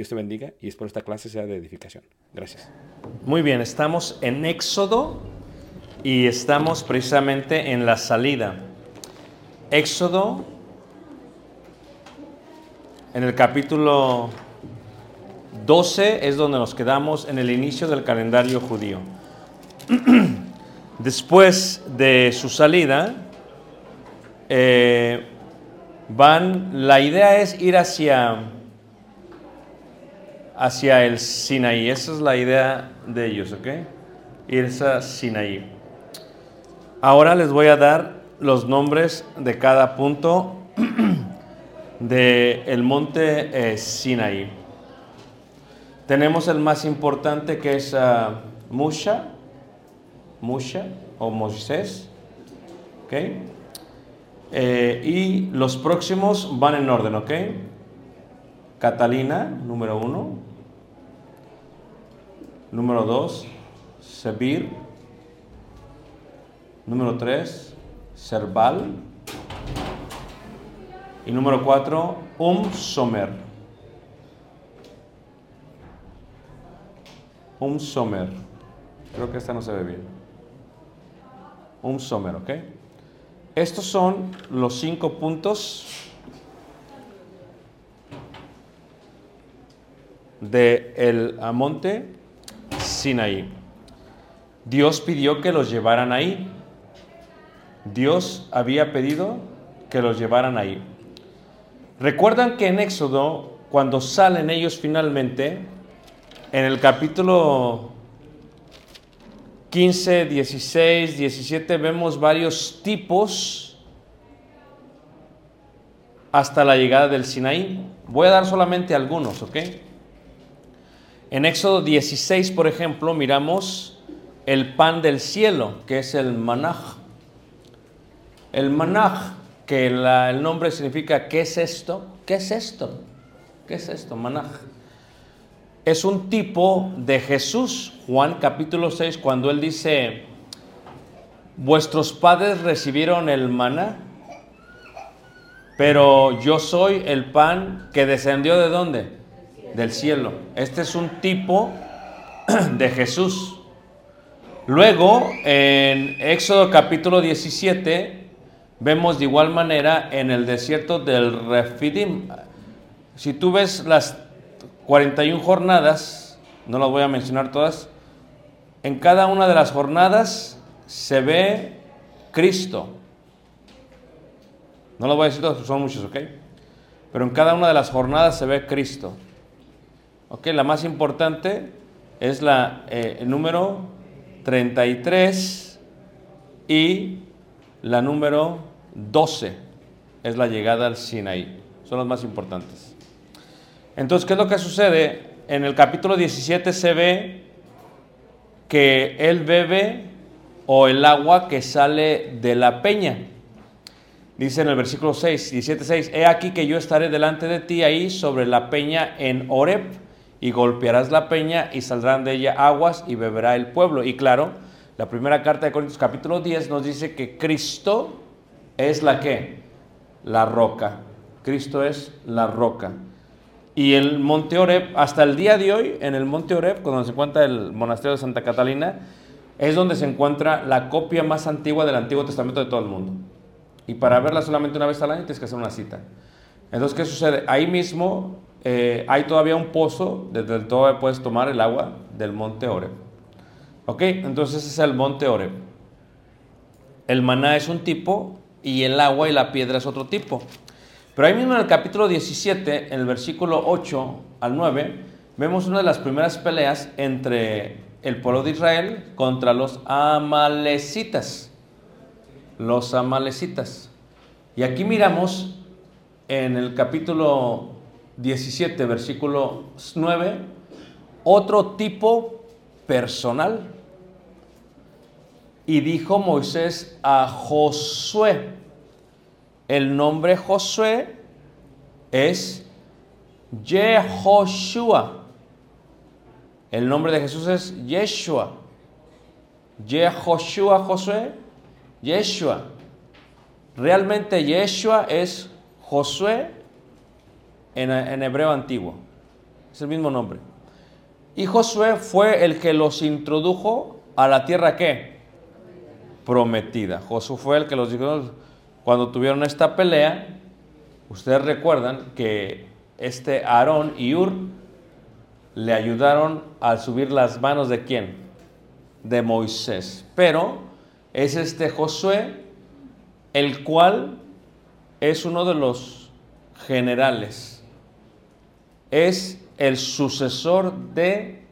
Dios te bendiga y espero esta clase sea de edificación. Gracias. Muy bien, estamos en Éxodo y estamos precisamente en la salida. Éxodo, en el capítulo 12 es donde nos quedamos en el inicio del calendario judío. Después de su salida, eh, van, la idea es ir hacia, hacia el Sinaí. Esa es la idea de ellos, ¿ok? Irse a Sinaí. Ahora les voy a dar los nombres de cada punto del el monte eh, Sinaí. Tenemos el más importante que es ah, Musha, Musha o Moisés, ¿ok? Eh, y los próximos van en orden, ¿ok? Catalina, número uno. Número dos, Sebir. Número tres, Serval. Y número cuatro, Um Somer. Um Somer. Creo que esta no se ve bien. Um Somer, ¿ok? Estos son los cinco puntos de el monte Sinaí. Dios pidió que los llevaran ahí. Dios había pedido que los llevaran ahí. Recuerdan que en Éxodo, cuando salen ellos finalmente, en el capítulo 15, 16, 17 vemos varios tipos hasta la llegada del Sinaí. Voy a dar solamente algunos, ¿ok? En Éxodo 16, por ejemplo, miramos el pan del cielo, que es el manaj. El manaj, que el nombre significa ¿qué es esto? ¿Qué es esto? ¿Qué es esto? Manaj. Es un tipo de Jesús, Juan capítulo 6, cuando él dice, vuestros padres recibieron el maná, pero yo soy el pan que descendió de dónde? Del cielo. Este es un tipo de Jesús. Luego, en Éxodo capítulo 17, vemos de igual manera en el desierto del Refidim. Si tú ves las 41 jornadas, no las voy a mencionar todas, en cada una de las jornadas se ve Cristo. No lo voy a decir todas, son muchos, ¿ok? Pero en cada una de las jornadas se ve Cristo. ¿Ok? La más importante es la eh, número 33 y la número 12 es la llegada al Sinaí. Son las más importantes. Entonces, ¿qué es lo que sucede? En el capítulo 17 se ve que él bebe o el agua que sale de la peña. Dice en el versículo 6, 17, 6, He aquí que yo estaré delante de ti ahí sobre la peña en Oreb, y golpearás la peña y saldrán de ella aguas y beberá el pueblo. Y claro, la primera carta de Corintios capítulo 10 nos dice que Cristo es la que? La roca. Cristo es la roca. Y el monte Oreb, hasta el día de hoy, en el monte Oreb, cuando se encuentra el monasterio de Santa Catalina, es donde se encuentra la copia más antigua del Antiguo Testamento de todo el mundo. Y para verla solamente una vez al año tienes que hacer una cita. Entonces, ¿qué sucede? Ahí mismo eh, hay todavía un pozo desde el todo puedes tomar el agua del monte Oreb. ¿Ok? Entonces es el monte Oreb. El maná es un tipo y el agua y la piedra es otro tipo. Pero ahí mismo en el capítulo 17, en el versículo 8 al 9, vemos una de las primeras peleas entre el pueblo de Israel contra los amalecitas. Los amalecitas. Y aquí miramos en el capítulo 17, versículo 9, otro tipo personal. Y dijo Moisés a Josué, el nombre Josué es Yehoshua. El nombre de Jesús es Yeshua. Yehoshua Josué, Yeshua. Realmente Yeshua es Josué en, hebreo antiguo. Es el mismo nombre. Y Josué fue el que los introdujo a la tierra que prometida. Josué fue el que los dijo cuando tuvieron esta pelea. Ustedes recuerdan que este Aarón y Ur le ayudaron a subir las manos de quién? De Moisés. Pero es este Josué el cual es uno de los generales. Es el sucesor de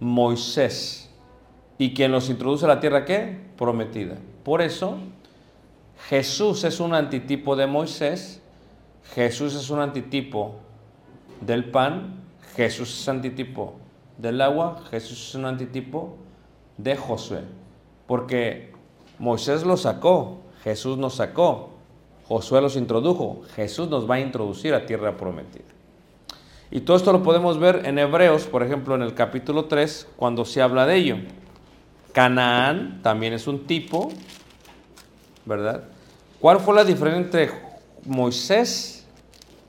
Moisés y quien los introduce a la tierra qué? Prometida. Por eso Jesús es un antitipo de Moisés, Jesús es un antitipo del pan, Jesús es antitipo del agua, Jesús es un antitipo de Josué. Porque Moisés los sacó, Jesús nos sacó, Josué los introdujo, Jesús nos va a introducir a tierra prometida. Y todo esto lo podemos ver en Hebreos, por ejemplo, en el capítulo 3, cuando se habla de ello. Canaán también es un tipo, ¿verdad? ¿Cuál fue la diferencia entre Moisés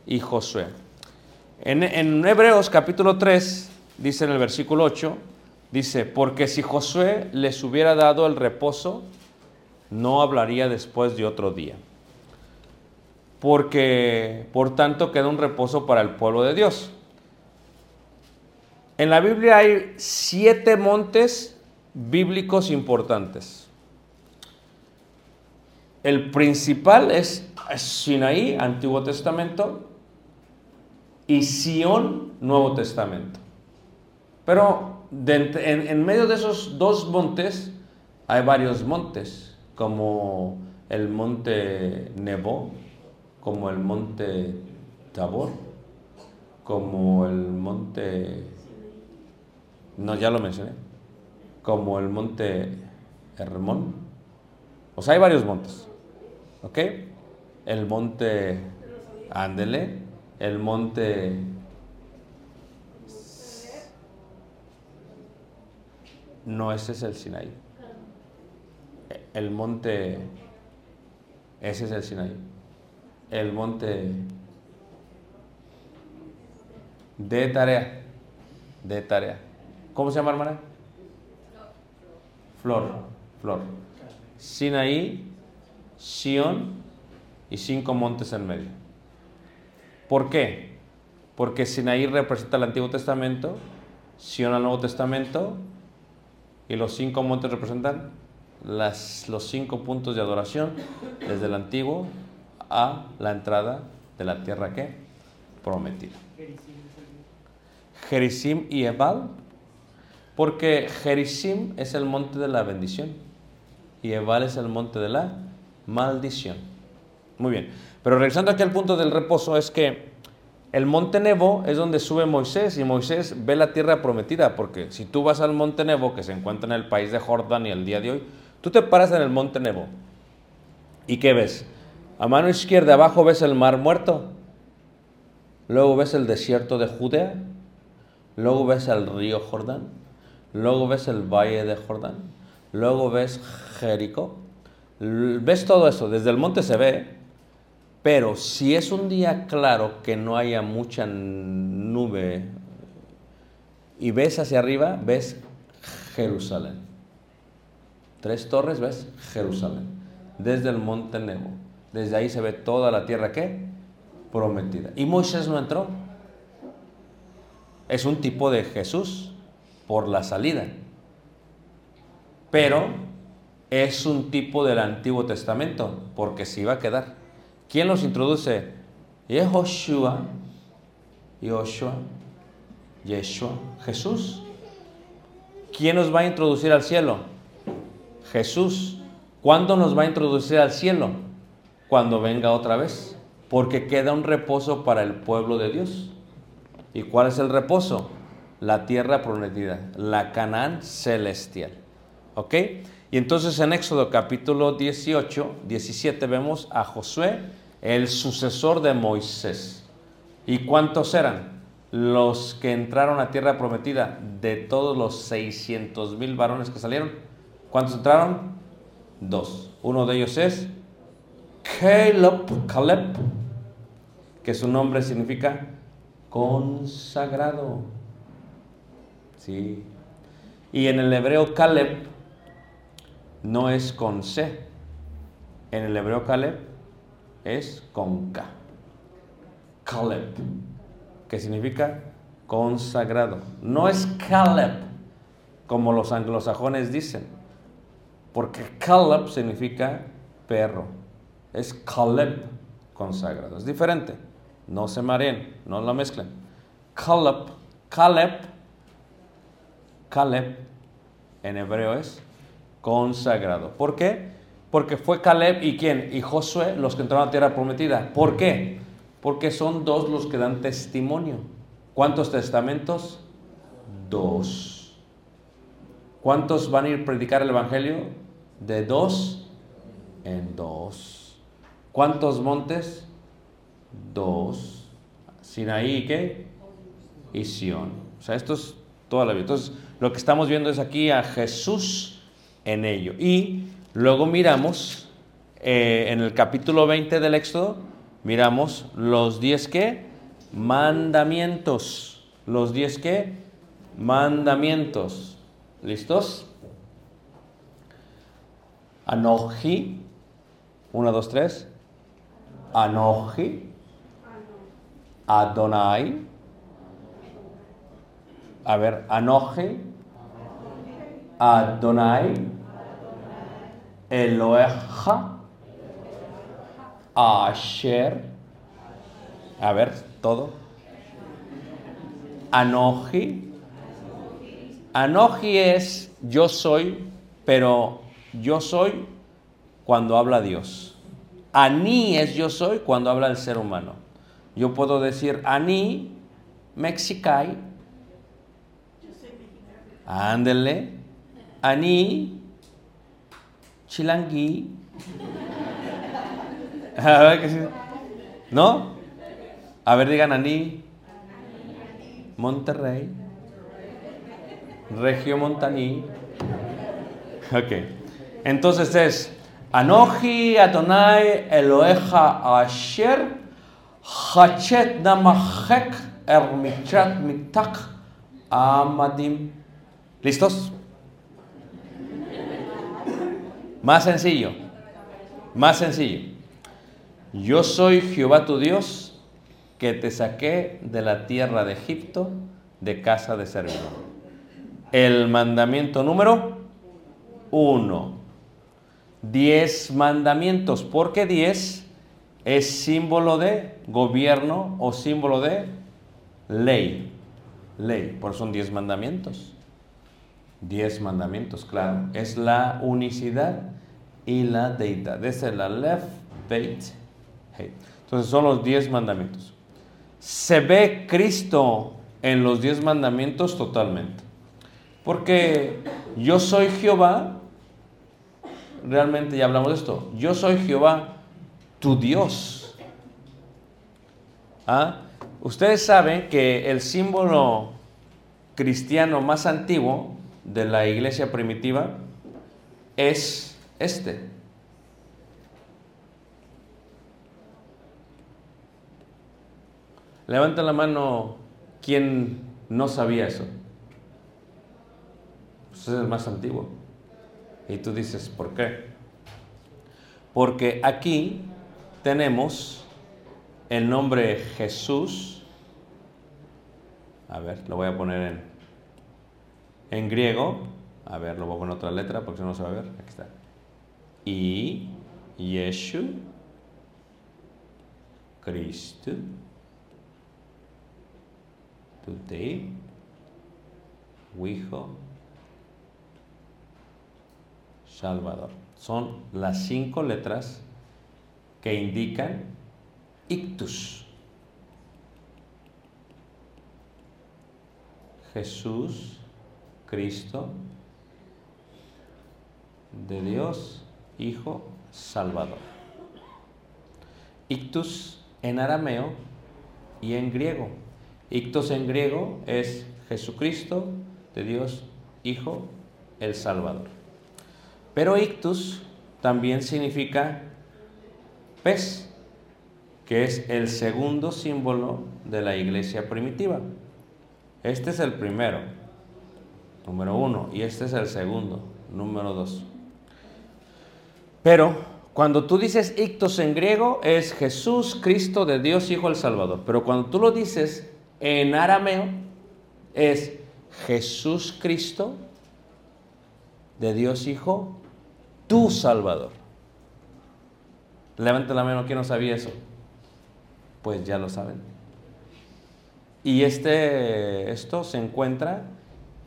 y Josué? En, Hebreos capítulo 3, dice en el versículo 8, dice, porque si Josué les hubiera dado el reposo, no hablaría después de otro día. Porque, por tanto, queda un reposo para el pueblo de Dios. En la Biblia hay siete montes bíblicos importantes. El principal es Sinaí, Antiguo Testamento, y Sión, Nuevo Testamento. Pero en, medio de esos dos montes hay varios montes, como el monte Nebo, como el monte Tabor, como el monte No, ya lo mencioné. Como el monte Hermón. O sea, hay varios montes. ¿Ok? El monte Ándele. El monte No, ese es el Sinaí. El monte, ese es el Sinaí. El monte de tarea, de tarea. ¿Cómo se llama, hermana? Flor, flor. Sinaí, Sión y cinco montes en medio. ¿Por qué? Porque Sinaí representa el Antiguo Testamento, Sión al Nuevo Testamento y los cinco montes representan las, los cinco puntos de adoración desde el antiguo a la entrada de la tierra que prometida. Gerizim y Ebal, porque Gerizim es el monte de la bendición y Ebal es el monte de la maldición. Muy bien, pero regresando aquí al punto del reposo es que el monte Nebo es donde sube Moisés y Moisés ve la tierra prometida, porque si tú vas al monte Nebo, que se encuentra en el país de Jordán y el día de hoy, tú te paras en el monte Nebo. ¿Y qué ves? A mano izquierda abajo ves el mar muerto, luego ves el desierto de Judea, luego ves el río Jordán, luego ves el valle de Jordán, luego ves Jericó, ves todo eso, desde el monte se ve, pero si es un día claro que no haya mucha nube y ves hacia arriba, ves Jerusalén. Tres torres, ves Jerusalén. Desde el monte Nebo. Desde ahí se ve toda la tierra que prometida. Y Moisés no entró. Es un tipo de Jesús por la salida. Pero es un tipo del Antiguo Testamento porque se iba a quedar. ¿Quién los introduce? Yehoshua, Yoshua, Yeshua, Jesús. ¿Quién nos va a introducir al cielo? Jesús. ¿Cuándo nos va a introducir al cielo? Cuando venga otra vez. Porque queda un reposo para el pueblo de Dios. ¿Y cuál es el reposo? La tierra prometida, la Canaán celestial. ¿Ok? Y entonces en Éxodo capítulo 18, 17 vemos a Josué, el sucesor de Moisés. ¿Y cuántos eran? Los que entraron a tierra prometida, de todos los 600 mil varones que salieron. ¿Cuántos entraron? Dos. Uno de ellos es Caleb, Caleb que su nombre significa consagrado. Sí. Y en el hebreo Caleb no es con C. En el hebreo Caleb es con K. Caleb, que significa consagrado. No es Caleb, como los anglosajones dicen, porque Caleb significa perro. Es Caleb consagrado. Es diferente. No se mareen, no lo mezclen. Caleb, Caleb, Caleb en hebreo es consagrado. ¿Por qué? Porque fue Caleb y quién? Y Josué los que entraron a la tierra prometida. ¿Por qué? Porque son dos los que dan testimonio. ¿Cuántos testamentos? Dos. ¿Cuántos van a ir a predicar el Evangelio? De dos en dos. ¿Cuántos montes? Dos. Sinaí qué? Y Sión. O sea, esto es toda la vida. Entonces, lo que estamos viendo es aquí a Jesús en ello. Y luego miramos eh, en el capítulo 20 del Éxodo, miramos los 10 qué? Mandamientos. Los 10 qué? Mandamientos. ¿Listos? Anoji. 1, 2, 3. Anoji. Adonai. A ver, Anoji. Adonai. Eloeja. Asher. A ver, todo. Anoji. Anoji es yo soy, pero yo soy cuando habla Dios. Ani es yo soy cuando habla el ser humano. Yo puedo decir Ani, Mexicai. Ándele. Ani. Chilangui. A ver qué sí. ¿No? A ver, digan Ani. Monterrey. Regio Montaní. Ok. Entonces es Anoji Adonai Eloheja Asher Hachet Namahek Ermichat Mitak Amadim. ¿Listos? Más sencillo. Más sencillo. Yo soy Jehová tu Dios que te saqué de la tierra de Egipto de casa de servidumbre. El mandamiento número uno. Diez mandamientos. ¿Por qué diez? Es símbolo de gobierno o símbolo de ley. Ley. Por eso son diez mandamientos. Diez mandamientos, claro. Es la unicidad y la deidad. Es el Aleph, Beit, Hey. Entonces son los diez mandamientos. Se ve Cristo en los diez mandamientos totalmente. Porque yo soy Jehová, realmente ya hablamos de esto, yo soy Jehová, tu Dios. ¿Ah? Ustedes saben que el símbolo cristiano más antiguo de la iglesia primitiva es este. Levanta la mano quien no sabía eso. Pues es el más antiguo. Y tú dices, ¿por qué? Porque aquí tenemos el nombre Jesús. A ver, lo voy a poner en, en griego. A ver, lo voy a poner otra letra porque si no se va a ver. Aquí está. Y Yeshu Cristo Today Hijo Salvador. Son las cinco letras que indican ictus. Jesús, Cristo, de Dios, Hijo, Salvador. Ictus en arameo y en griego. Ictus en griego es Jesucristo, de Dios, Hijo, el Salvador. Pero ictus también significa pez, que es el segundo símbolo de la iglesia primitiva. Este es el primero, número uno, y este es el segundo, número dos. Pero cuando tú dices ictus en griego es Jesús, Cristo de Dios, Hijo el Salvador. Pero cuando tú lo dices en arameo es Jesús Cristo de Dios Hijo, tu Salvador. Levanta la mano, ¿quién no sabía eso? Pues ya lo saben. Y este, esto se encuentra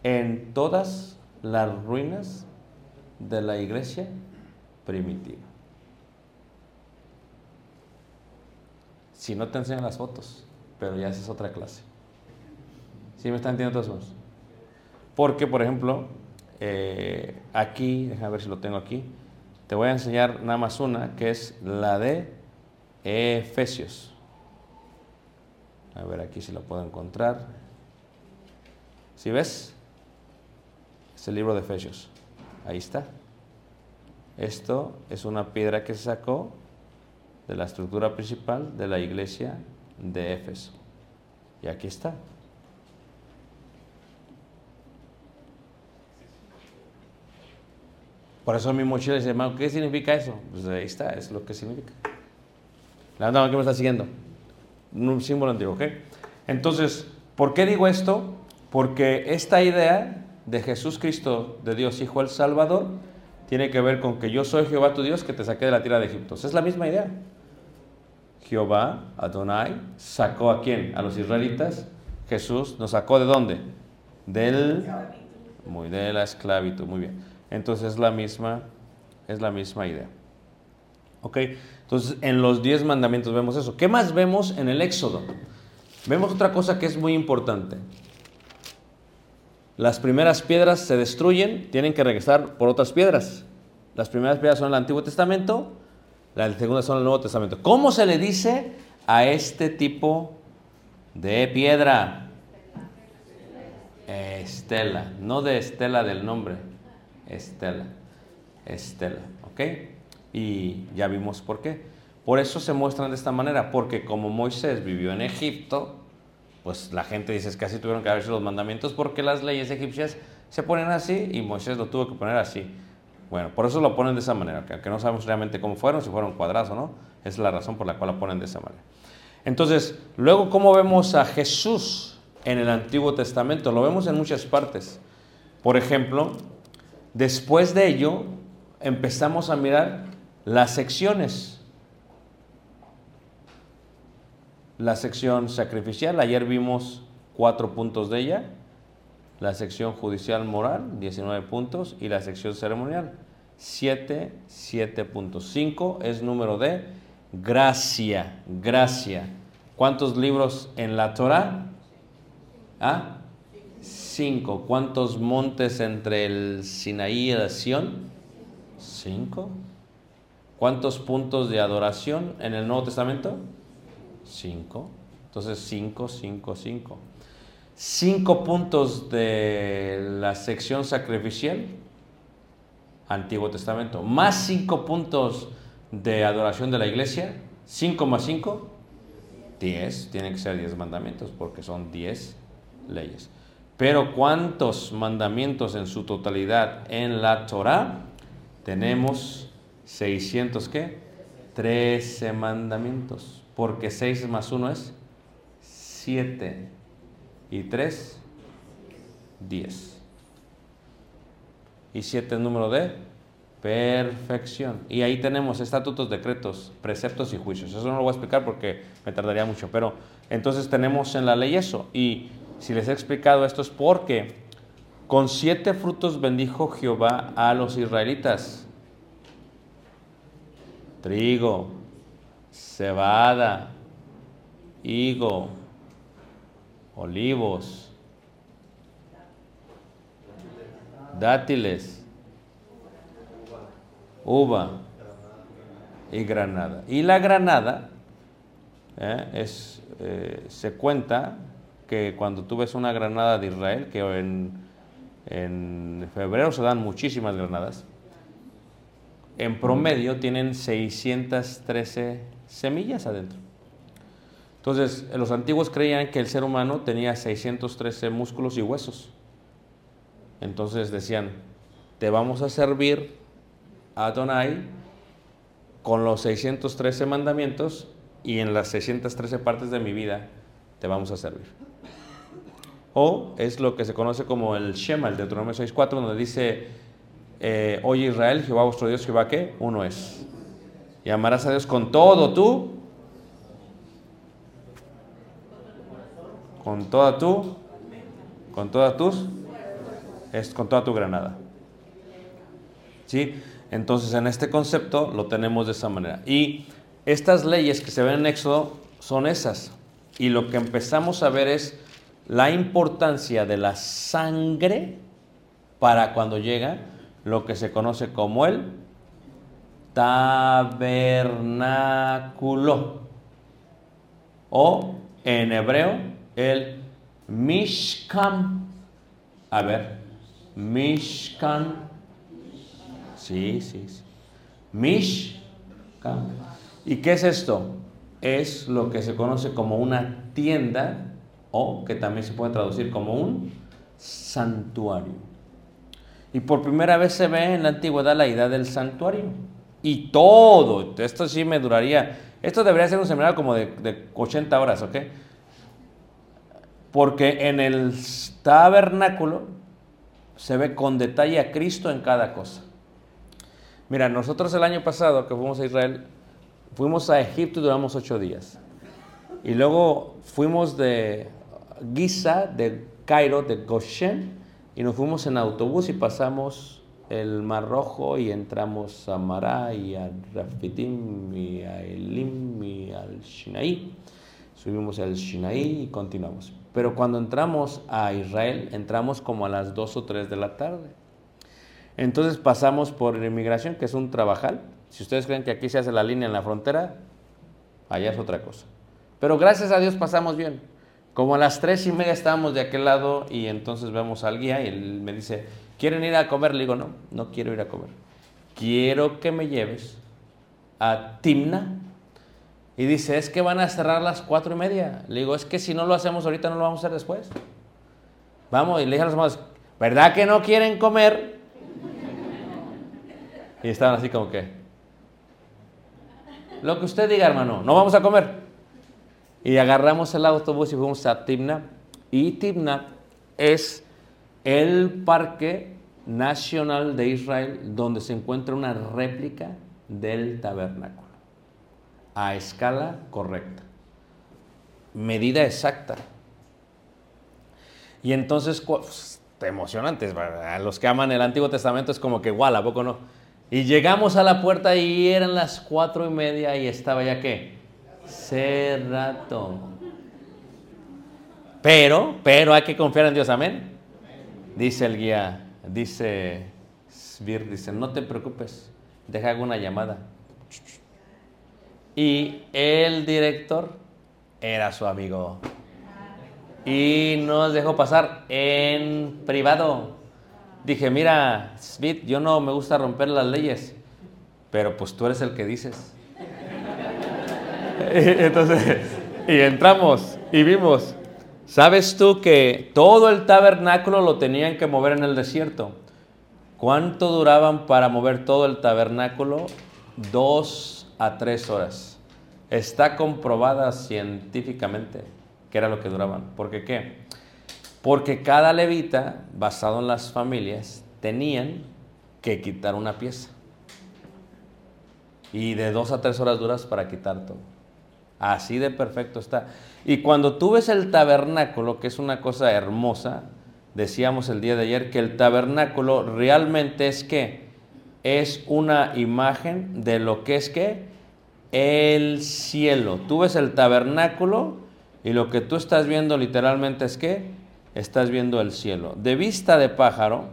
en todas las ruinas de la iglesia primitiva. Si no te enseñan las fotos, pero ya esa es otra clase. ¿Sí me están entendiendo todos? Porque, por ejemplo, eh, aquí, déjame ver si lo tengo aquí, te voy a enseñar nada más una, que es la de Efesios. A ver aquí si lo puedo encontrar. ¿Sí ves? Es el libro de Efesios. Ahí está. Esto es una piedra que se sacó de la estructura principal de la iglesia de Éfeso. Y aquí está. Por eso mi mochila dice, hermano, ¿qué significa eso? Pues ahí está, es lo que significa. La mano que me está siguiendo. Un símbolo antiguo, ¿ok? Entonces, ¿por qué digo esto? Porque esta idea de Jesús Cristo, de Dios Hijo el Salvador, tiene que ver con que yo soy Jehová tu Dios que te saqué de la tierra de Egipto. Esa es la misma idea. Jehová, Adonai, sacó a quién? A los israelitas. Jesús nos sacó de dónde? Del muy de la esclavitud, muy bien. Entonces es la misma es la misma idea. ¿Ok? Entonces en los diez mandamientos vemos eso. ¿Qué más vemos en el Éxodo? Vemos otra cosa que es muy importante. las primeras piedras se destruyen, tienen que regresar por otras piedras. Las primeras piedras son el Antiguo Testamento, las segundas son el Nuevo Testamento. ¿Cómo se le dice a este tipo de piedra? Estela, no de estela del nombre, estela, estela, ¿ok? Y ya vimos por qué. Por eso se muestran de esta manera, porque como Moisés vivió en Egipto, pues la gente dice que así tuvieron que haber sido los mandamientos, porque las leyes egipcias se ponen así y Moisés lo tuvo que poner así. Bueno, por eso lo ponen de esa manera, que no sabemos realmente cómo fueron, si fueron cuadrados o no, es la razón por la cual lo ponen de esa manera. Entonces, luego, ¿cómo vemos a Jesús en el Antiguo Testamento? Lo vemos en muchas partes. Por ejemplo, después de ello, empezamos a mirar las secciones. La sección sacrificial, ayer vimos cuatro puntos de ella. La sección judicial moral, 19 puntos. Y la sección ceremonial, 7, 7 puntos. 5 es número de gracia, gracia. ¿Cuántos libros en la Torah? ¿Ah? Cinco. ¿Cuántos montes entre el Sinaí y el Sión? Cinco. ¿Cuántos puntos de adoración en el Nuevo Testamento? Cinco. Entonces, cinco, cinco, cinco. Cinco puntos de la sección sacrificial, Antiguo Testamento. Más cinco puntos de adoración de la iglesia. Cinco más cinco, diez. Tienen que ser diez mandamientos porque son diez leyes. Pero ¿cuántos mandamientos en su totalidad en la Torah? Tenemos 600 qué? 13 mandamientos. Porque 6 más 1 es 7. Y 3, 10. Y 7 es número de perfección. Y ahí tenemos estatutos, decretos, preceptos y juicios. Eso no lo voy a explicar porque me tardaría mucho. Pero entonces tenemos en la ley eso. Y si les he explicado esto es porque con siete frutos bendijo Jehová a los israelitas. Trigo, cebada, higo, olivos, dátiles, uva y granada. Y la granada eh, es, eh, se cuenta que cuando tú ves una granada de Israel, que en, en febrero se dan muchísimas granadas, en promedio tienen 613 semillas adentro. Entonces, los antiguos creían que el ser humano tenía 613 músculos y huesos. Entonces decían, te vamos a servir a Adonai con los 613 mandamientos y en las 613 partes de mi vida te vamos a servir. O es lo que se conoce como el Shema, el Deuteronomio 6.4, donde dice, eh, oye Israel, Jehová vuestro Dios, Jehová qué? Uno es. Y amarás a Dios con todo tú, con toda tú, con todas tus, es con toda tu granada. ¿Sí? Entonces en este concepto lo tenemos de esa manera. Y estas leyes que se ven en Éxodo son esas. Y lo que empezamos a ver es la importancia de la sangre para cuando llega lo que se conoce como el tabernáculo o en hebreo el mishkan. A ver, mishkan. Sí, sí, sí. Mishkan. ¿Y qué es esto? Es lo que se conoce como una tienda o que también se puede traducir como un santuario. Y por primera vez se ve en la antigüedad la idea del santuario. Y todo, esto sí me duraría, esto debería ser un seminario como de, de 80 horas, ¿ok? Porque en el tabernáculo se ve con detalle a Cristo en cada cosa. Mira, nosotros el año pasado que fuimos a Israel, fuimos a Egipto y duramos ocho días. Y luego fuimos de Giza, de Cairo, de Goshen, y nos fuimos en autobús y pasamos el Mar Rojo y entramos a Mará y a Rafidim y a Elim y al Shinaí. Subimos al Shinaí y continuamos. Pero cuando entramos a Israel, entramos como a las 2 o 3 de la tarde. Entonces pasamos por inmigración, que es un trabajal. Si ustedes creen que aquí se hace la línea en la frontera, allá es otra cosa. Pero gracias a Dios pasamos bien. Como a las tres y media estábamos de aquel lado y entonces vemos al guía y él me dice, ¿quieren ir a comer? Le digo, no, no quiero ir a comer. Quiero que me lleves a Timna. Y dice, es que van a cerrar las cuatro y media. Le digo, es que si no lo hacemos ahorita, no lo vamos a hacer después. Vamos, y le dije a los hermanos, ¿verdad que no quieren comer? Y estaban así como que, lo que usted diga, hermano, no vamos a comer. Y agarramos el autobús y fuimos a Timna. Y Timna es el parque nacional de Israel donde se encuentra una réplica del tabernáculo. A escala correcta. Medida exacta. Y entonces, pues, emocionantes, ¿verdad? los que aman el Antiguo Testamento es como que, igual, ¿a poco no? Y llegamos a la puerta y eran las cuatro y media y estaba ya qué? Cerrato. Pero, pero hay que confiar en Dios, amén. Dice el guía, dice Svir, dice, no te preocupes, deja una llamada. Y el director era su amigo. Y nos dejó pasar en privado. Dije, mira, Smith, yo no me gusta romper las leyes, pero pues tú eres el que dices. Entonces, y entramos y vimos, ¿sabes tú que todo el tabernáculo lo tenían que mover en el desierto? ¿Cuánto duraban para mover todo el tabernáculo? Dos a tres horas. Está comprobada científicamente que era lo que duraban. ¿Por qué qué? Porque cada levita, basado en las familias, tenían que quitar una pieza. Y de dos a tres horas duras para quitar todo. Así de perfecto está. Y cuando tú ves el tabernáculo, que es una cosa hermosa, decíamos el día de ayer que el tabernáculo realmente es que es una imagen de lo que es que el cielo. Tú ves el tabernáculo y lo que tú estás viendo literalmente es que estás viendo el cielo. De vista de pájaro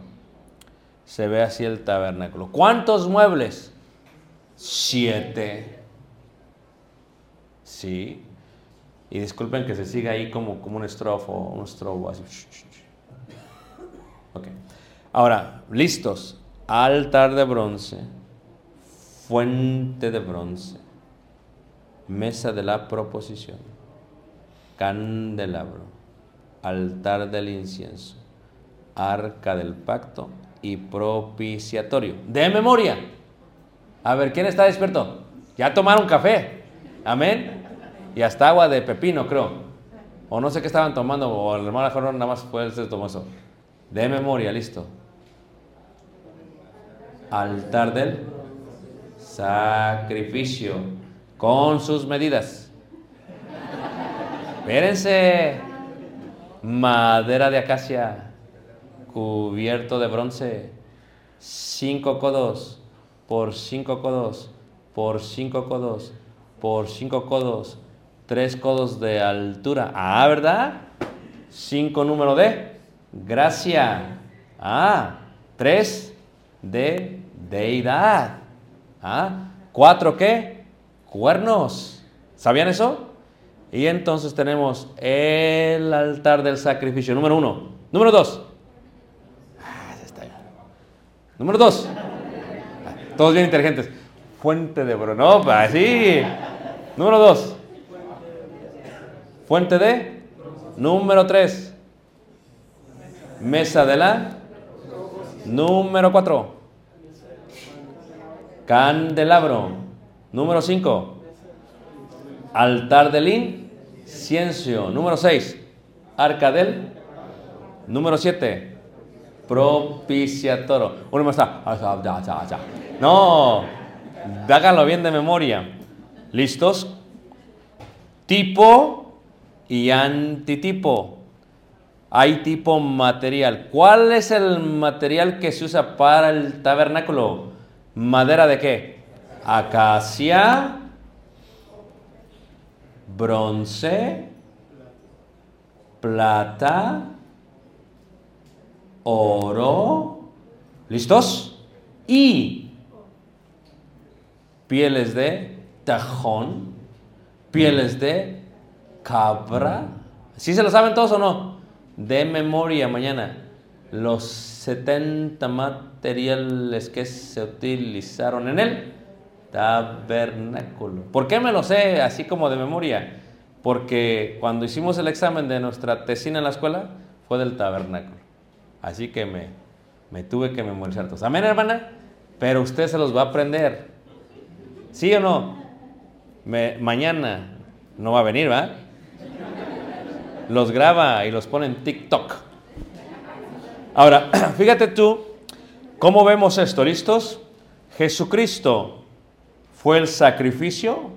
se ve así el tabernáculo. ¿Cuántos muebles? Siete. Sí. Y disculpen que se siga ahí como, como un estrofo, un estrobo así. Ok. Ahora, listos. Altar de bronce, fuente de bronce, mesa de la proposición, candelabro, altar del incienso, arca del pacto y propiciatorio. De memoria. A ver, ¿quién está despierto? Ya tomaron café. Amén. Y hasta agua de pepino, creo. O no sé qué estaban tomando, o el hermano Jorge nada más fue el eso. De memoria, listo. Altar del sacrificio con sus medidas. Espérense. Madera de acacia, cubierto de bronce, cinco codos por cinco codos por cinco codos por cinco codos, tres codos de altura. Ah, ¿verdad? Cinco número de gracia. Ah, tres de deidad. Ah, cuatro qué? Cuernos. ¿Sabían eso? Y entonces tenemos el altar del sacrificio, número uno. Número dos. Ah, está ya. Número dos. Todos bien inteligentes. Fuente de Bronopa, sí. Número dos. Fuente de. Número tres. Mesa de la. Número cuatro. Candelabro. Número cinco. Altar del incienso. Número 6. Arca del. Número 7. Propiciatorio. Uno más está. No. Háganlo bien de memoria. ¿Listos? Tipo y antitipo. Hay tipo material. ¿Cuál es el material que se usa para el tabernáculo? ¿Madera de qué? Acacia, bronce plata, oro, ¿listos? Y pieles de tajón, pieles de cabra. ¿Sí se lo saben todos o no? De memoria mañana. Los 70 materiales que se utilizaron en el tabernáculo. ¿Por qué me lo sé así como de memoria? Porque cuando hicimos el examen de nuestra tesina en la escuela fue del tabernáculo. Así que me, me tuve que memorizar todos. Amén, hermana. Pero usted se los va a aprender. ¿Sí o no? Me- mañana no va a venir, ¿va? Los graba y los pone en TikTok. Ahora, fíjate tú cómo vemos esto, ¿listos? Jesucristo fue el sacrificio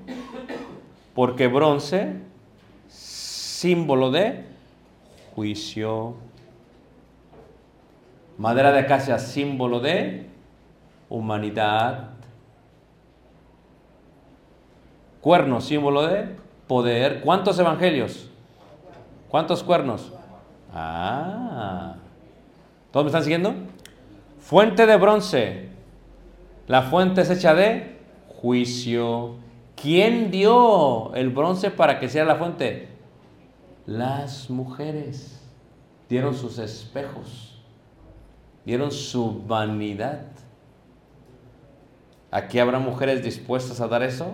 porque bronce, símbolo de juicio. Madera de acacia, símbolo de humanidad. Cuerno, símbolo de poder. ¿Cuántos evangelios? ¿Cuántos cuernos? Ah. ¿Todos me están siguiendo? Fuente de bronce. La fuente es hecha de juicio. ¿Quién dio el bronce para que sea la fuente? Las mujeres. Dieron sus espejos. Dieron su vanidad. ¿Aquí habrá mujeres dispuestas a dar eso?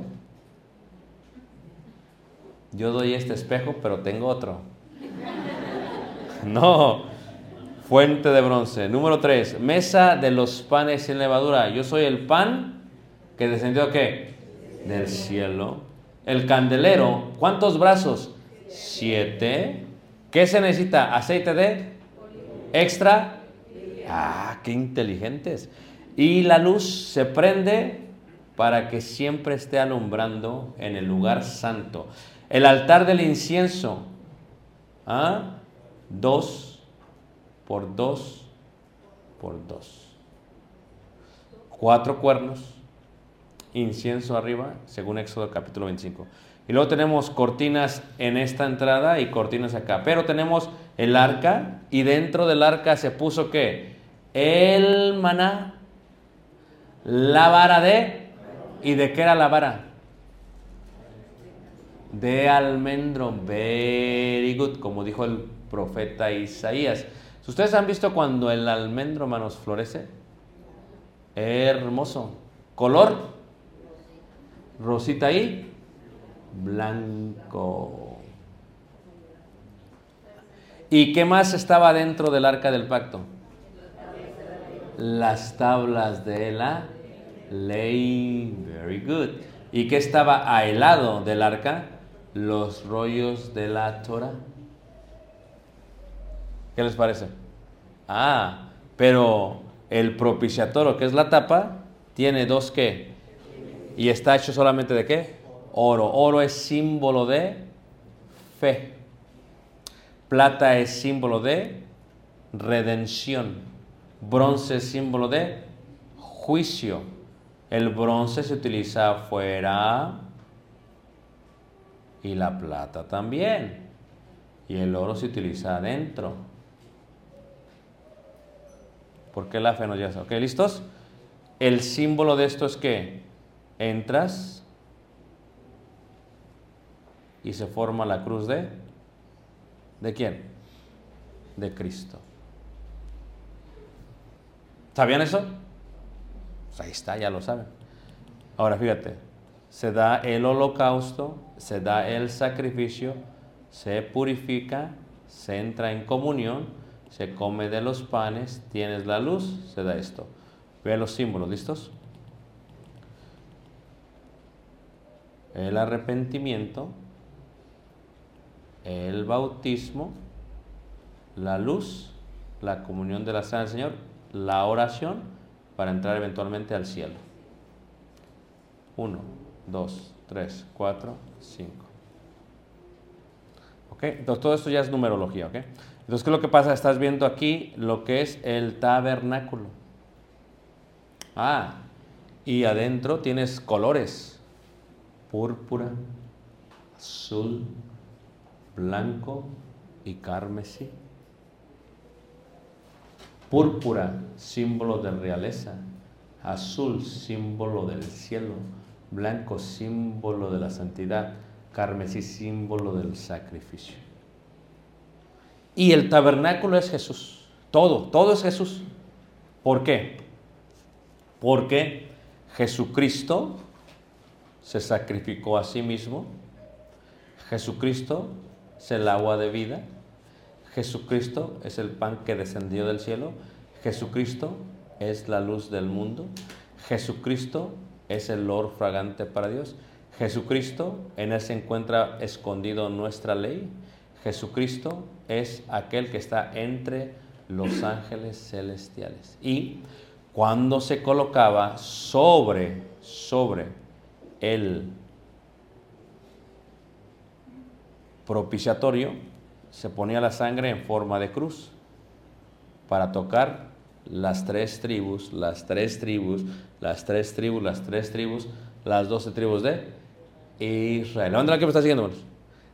Yo doy este espejo, pero tengo otro. No. Fuente de bronce. Número 3. Mesa de los panes sin levadura. Yo soy el pan que descendió ¿qué? Del cielo. El candelero. ¿Cuántos brazos? Siete. ¿Qué se necesita? Aceite de extra. Ah, qué inteligentes. Y la luz se prende para que siempre esté alumbrando en el lugar santo. El altar del incienso. ¿Ah? Dos por dos por dos. Cuatro cuernos, incienso arriba, según Éxodo capítulo 25. Y luego tenemos cortinas en esta entrada y cortinas acá. Pero tenemos el arca y dentro del arca se puso qué? El maná, la vara de... ¿Y de qué era la vara? De almendro. Very good, como dijo el profeta Isaías. ¿Ustedes han visto cuando el almendro, manos, florece? Hermoso. Color. Rosita y blanco. ¿Y qué más estaba dentro del arca del pacto? Las tablas de la ley. Very good. ¿Y qué estaba al lado del arca? Los rollos de la Torah. ¿Qué les parece? Ah, pero el propiciatorio, que es la tapa, tiene dos qué. ¿Y está hecho solamente de qué? Oro. Oro es símbolo de fe. Plata es símbolo de redención. Bronce es símbolo de juicio. El bronce se utiliza afuera y la plata también. Y el oro se utiliza adentro. ¿Por qué la fe nos lleva? Ok, ¿listos? El símbolo de esto es que entras y se forma la cruz de ¿de quién? De Cristo. ¿Sabían eso? Pues ahí está, ya lo saben. Ahora fíjate, se da el holocausto, se da el sacrificio, se purifica, se entra en comunión, se come de los panes, tienes la luz, se da esto. Ve los símbolos, ¿listos? El arrepentimiento, el bautismo, la luz, la comunión de la sangre del Señor, la oración para entrar eventualmente al cielo. Uno, dos, tres, cuatro, cinco. ¿Ok? Entonces todo esto ya es numerología, ¿ok? Entonces, ¿qué es lo que pasa? Estás viendo aquí lo que es el tabernáculo. Ah, y adentro tienes colores. Púrpura, azul, blanco y carmesí. Púrpura, símbolo de realeza. Azul, símbolo del cielo. Blanco, símbolo de la santidad. Carmesí, símbolo del sacrificio. Y el tabernáculo es Jesús. Todo, todo es Jesús. ¿Por qué? Porque Jesucristo se sacrificó a sí mismo. Jesucristo es el agua de vida. Jesucristo es el pan que descendió del cielo. Jesucristo es la luz del mundo. Jesucristo es el olor fragante para Dios. Jesucristo, en él se encuentra escondido nuestra ley. Jesucristo es aquel que está entre los ángeles celestiales. Y cuando se colocaba sobre, sobre el propiciatorio, se ponía la sangre en forma de cruz para tocar las tres tribus, las tres tribus, las tres tribus, las tres tribus, las doce tribus de Israel. ¿Dónde la que me está siguiendo?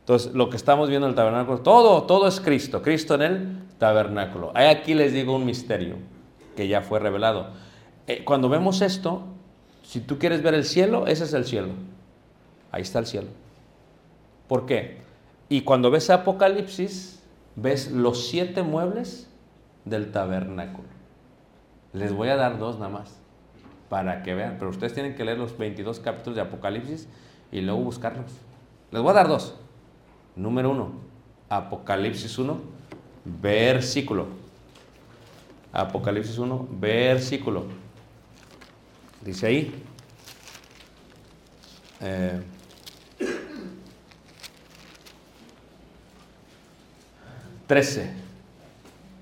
Entonces, lo que estamos viendo en el tabernáculo, todo, todo es Cristo, Cristo en el tabernáculo. Aquí les digo un misterio que ya fue revelado. Eh, cuando vemos esto, si tú quieres ver el cielo, ese es el cielo. Ahí está el cielo. ¿Por qué? Y cuando ves Apocalipsis, ves los siete muebles del tabernáculo. Les voy a dar dos nada más, para que vean. Pero ustedes tienen que leer los 22 capítulos de Apocalipsis y luego buscarlos. Les voy a dar dos. Número uno, Apocalipsis 1, versículo. Apocalipsis 1, versículo. Dice ahí. Eh, Trece,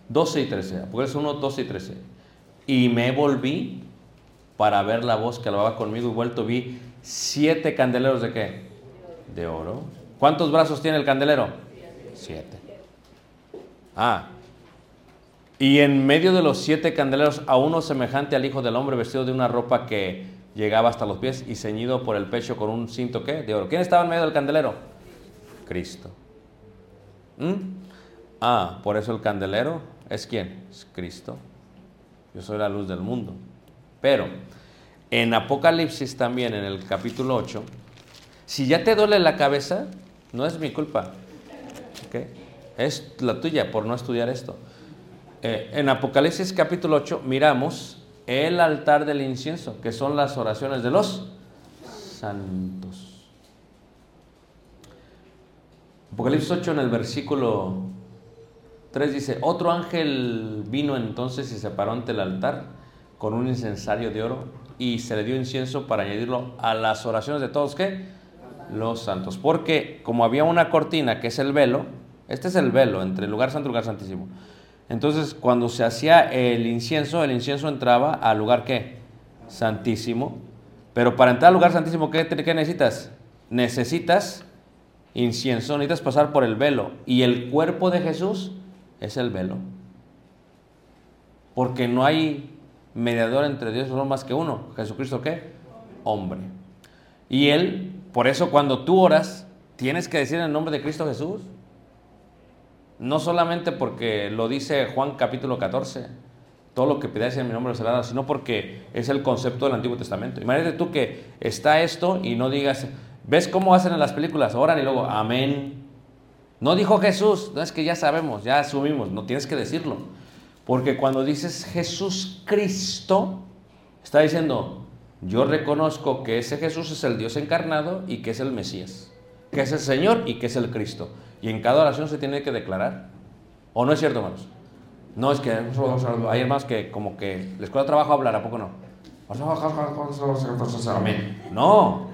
12 y 13, Apocalipsis 1, 12 y 13. Y me volví para ver la voz que hablaba conmigo y vuelto vi siete candeleros de qué? De oro. ¿Cuántos brazos tiene el candelero? Siete. Ah. Y en medio de los siete candeleros a uno semejante al Hijo del Hombre vestido de una ropa que llegaba hasta los pies y ceñido por el pecho con un cinto ¿qué? de oro. ¿Quién estaba en medio del candelero? Cristo. ¿Mm? Ah, por eso el candelero es quién? Es Cristo. Yo soy la luz del mundo. Pero en Apocalipsis también, en el capítulo 8, si ya te duele la cabeza, no es mi culpa. ¿ok? Es la tuya por no estudiar esto. Eh, en Apocalipsis capítulo 8 miramos el altar del incienso, que son las oraciones de los santos. Apocalipsis 8 en el versículo 3 dice, otro ángel vino entonces y se paró ante el altar con un incensario de oro y se le dio incienso para añadirlo a las oraciones de todos. Los santos. Porque como había una cortina que es el velo, este es el velo entre el lugar santo y el lugar santísimo. Entonces, cuando se hacía el incienso, el incienso entraba al lugar ¿qué? Santísimo. Pero para entrar al lugar santísimo, ¿qué, qué necesitas? Necesitas incienso, necesitas pasar por el velo. Y el cuerpo de Jesús es el velo. Porque no hay mediador entre Dios los más que uno. Jesucristo qué? Hombre. Y Él, por eso cuando tú oras, tienes que decir en el nombre de Cristo Jesús. No solamente porque lo dice Juan capítulo 14, todo lo que pidáis en mi nombre será dado, sino porque es el concepto del Antiguo Testamento. Imagínate tú que está esto y no digas, ¿ves cómo hacen en las películas? Oran y luego, amén. No dijo Jesús, no es que ya sabemos, ya asumimos, no tienes que decirlo. Porque cuando dices Jesús Cristo, está diciendo, yo reconozco que ese Jesús es el Dios encarnado y que es el Mesías, que es el Señor y que es el Cristo. Y en cada oración se tiene que declarar. ¿O no es cierto, hermanos? No, es que hay hermanos que como que les cuesta trabajo hablar, ¿a poco no? No,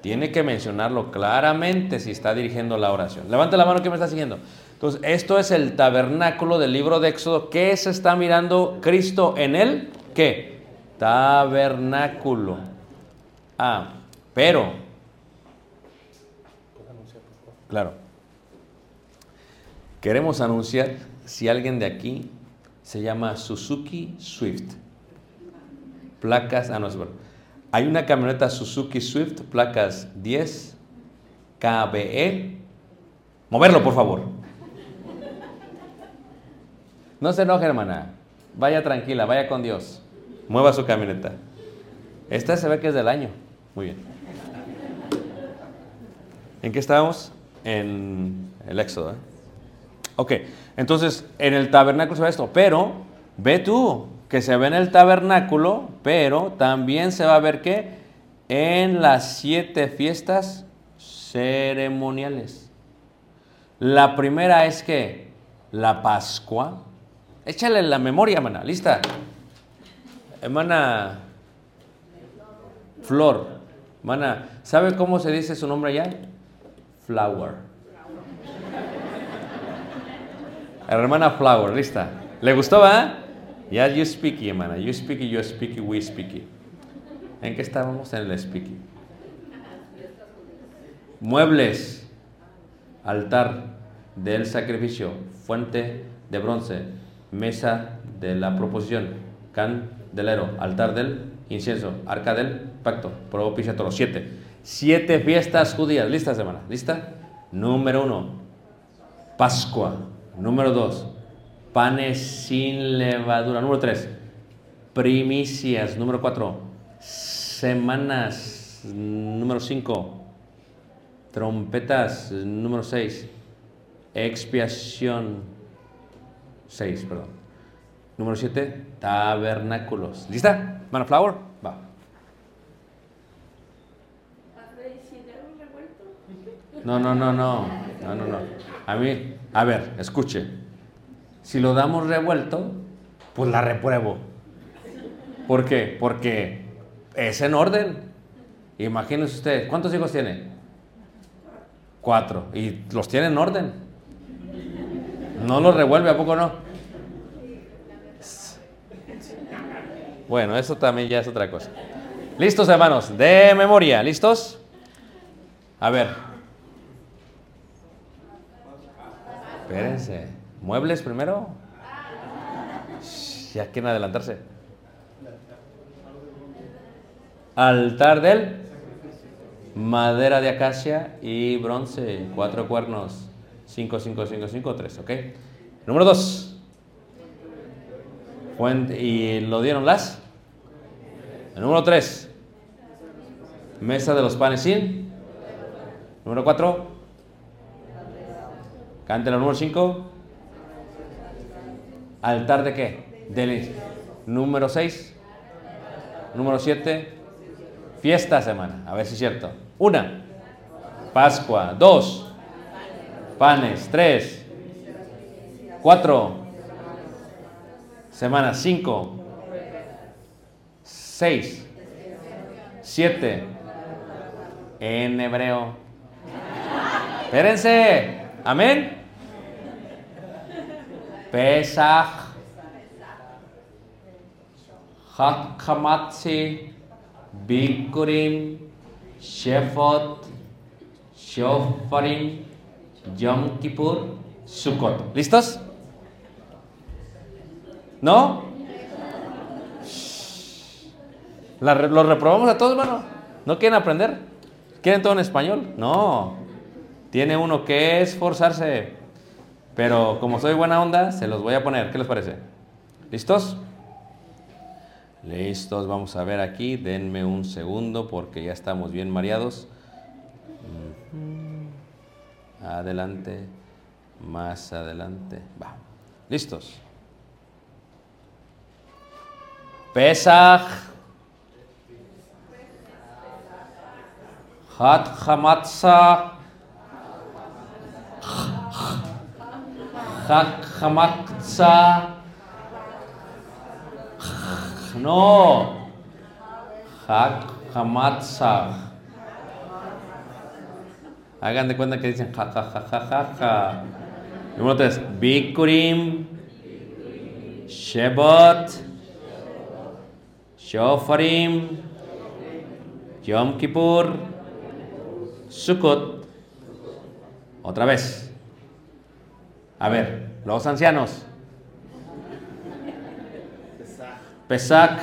tiene que mencionarlo claramente si está dirigiendo la oración. Levante la mano que me está siguiendo. Entonces, esto es el tabernáculo del libro de Éxodo. ¿Qué se está mirando Cristo en él? ¿Qué? Tabernáculo. Ah, pero. Claro. Queremos anunciar si alguien de aquí se llama Suzuki Swift. Placas, ah, no, es bueno. Hay una camioneta Suzuki Swift, placas 10 KBE. Moverlo, por favor. No se enoje, hermana. Vaya tranquila, vaya con Dios. Mueva su camioneta. Esta se ve que es del año. Muy bien. ¿En qué estábamos? En el Éxodo. ¿eh? Ok, entonces en el tabernáculo se ve esto, pero ve tú que se ve en el tabernáculo, pero también se va a ver que en las siete fiestas ceremoniales. La primera es que la Pascua. Échale la memoria, hermana. ¿Lista? Hermana Flor. Hermana, ¿sabe cómo se dice su nombre allá? Flower. Hermana Flower, lista. ¿Le gustó, va? Ya you speaky, hermana. You speaky, you speaky, we speaky. ¿En qué estábamos? En el speaky. Muebles. Altar del sacrificio. Fuente de bronce. Mesa de la proposición. Candelero. Altar del incienso. Arca del pacto. Propiciatorio. Siete. Siete fiestas judías. ¿Listas, hermana? ¿Lista? Número uno. Pascua. Número dos. Panes sin levadura. Número tres. Primicias. Número cuatro. Semanas. Número cinco. Trompetas. Número seis. Expiación. Seis, perdón. Número siete. Tabernáculos. ¿Lista? Hermana Flower. Va. No, no, no, no. No, no, no. A mí, a ver, escuche. Si lo damos revuelto, pues la repruebo. ¿Por qué? Porque es en orden. Imagínese usted, ¿cuántos hijos tiene? Cuatro. Y los tiene en orden. No los revuelve, ¿a poco no? Bueno, eso también ya es otra cosa. ¿Listos, hermanos? De memoria, ¿listos? A ver. Espérense. ¿Muebles primero? Ya quieren adelantarse. Altar del madera de acacia y bronce, cuatro cuernos, 5, 5, 5, 5, 3, ¿ok? Número 2. ¿Y lo dieron las? El número 3. Mesa de los panes sin. Número 4. Cántela número 5. ¿Altar de qué? Del número 6. Número 7. Fiesta semana. A ver si es cierto. Una. Pascua. Dos. Panes. Tres. Cuatro. Semana. Cinco. Seis. Siete. En hebreo. Espérense. Amén. Pesach. Hakamatzi. Bikurim. Shefot. Shofarim. Yom Kippur. Sukkot. ¿Listos? ¿No? ¿Los reprobamos a todos, hermano? ¿No quieren aprender? ¿Quieren todo en español? No. Tiene uno que esforzarse. Pero como soy buena onda, se los voy a poner. ¿Qué les parece? ¿Listos? Listos, vamos a ver aquí. Denme un segundo porque ya estamos bien mareados. Adelante, más adelante. Va. ¿Listos? Pesach. Hat Hamatzah. Hak Hamatzah. No. Hak. Hagan de cuenta que dicen ja, ja. Número 3. Bikurim. Shebot. Shofarim. Yom Kippur. Sukkot. Otra vez. A ver, los ancianos. Pesach.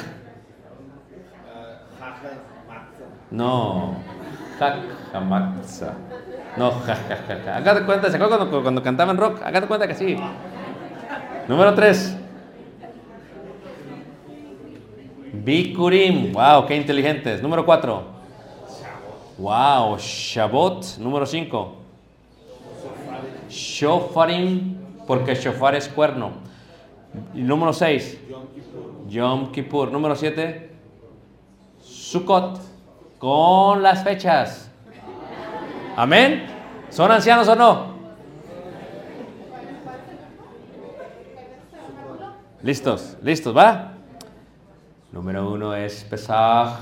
No. Hak Hamatza. No, ja, ja, ja, ja. Haga de cuenta, ¿se acuerdan cuando, cuando cantaban rock? Haga de cuenta que sí. Número 3. Bikurim. Wow, qué inteligentes. Número 4. Wow, Shabot. Número 5. Shofarim, porque shofar es cuerno. Número 6. Yom Kippur. Número 7. Sukkot. Con las fechas. Amén. ¿Son ancianos o no? Listos, listos, ¿va? Número uno es Pesach,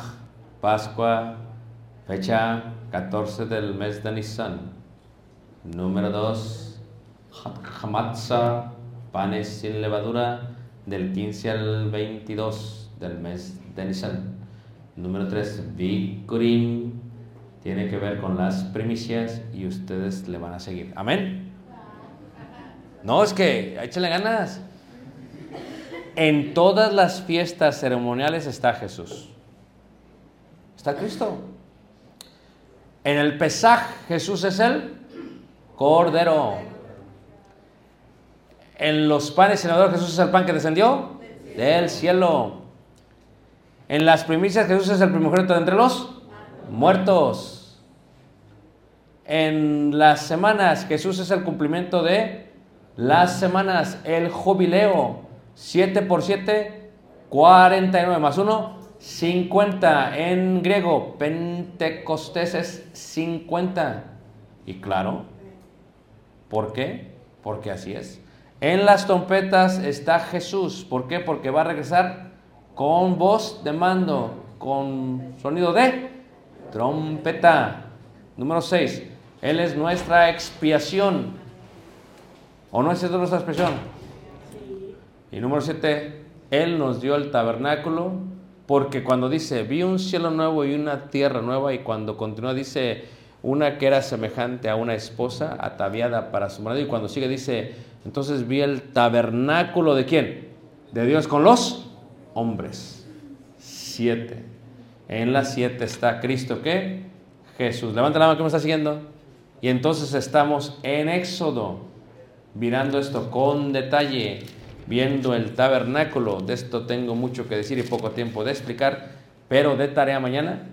Pascua, fecha 14 del mes de Nisan. Número dos, Hamatzah, panes sin levadura, del 15 al 22 del mes de Nisan. Número tres, Bikurim, tiene que ver con las primicias y ustedes le van a seguir. Amén. No, es que échale ganas. En todas las fiestas ceremoniales está Jesús. Está Cristo. En el Pesaj Jesús es el Cordero. En los panes senador Jesús es el pan que descendió del cielo. En las primicias Jesús es el primogénito de entre los muertos. En las semanas Jesús es el cumplimiento de las semanas, el jubileo. 7 por 7, 49 más 1, 50. En griego, Pentecostés es 50. Y claro, ¿por qué? Porque así es. En las trompetas está Jesús. ¿Por qué? Porque va a regresar con voz de mando, con sonido de trompeta. Número 6. Él es nuestra expiación. ¿O no es esa nuestra expresión? Y número 7, Él nos dio el tabernáculo, porque cuando dice, vi un cielo nuevo y una tierra nueva, y cuando continúa dice, una que era semejante a una esposa ataviada para su marido, y cuando sigue dice, entonces vi el tabernáculo de quién? De Dios con los hombres. Siete. En las siete está Cristo, ¿qué? Jesús. Levanta la mano que me está siguiendo. Y entonces estamos en Éxodo, mirando esto con detalle viendo el tabernáculo. De esto tengo mucho que decir y poco tiempo de explicar, pero de tarea mañana.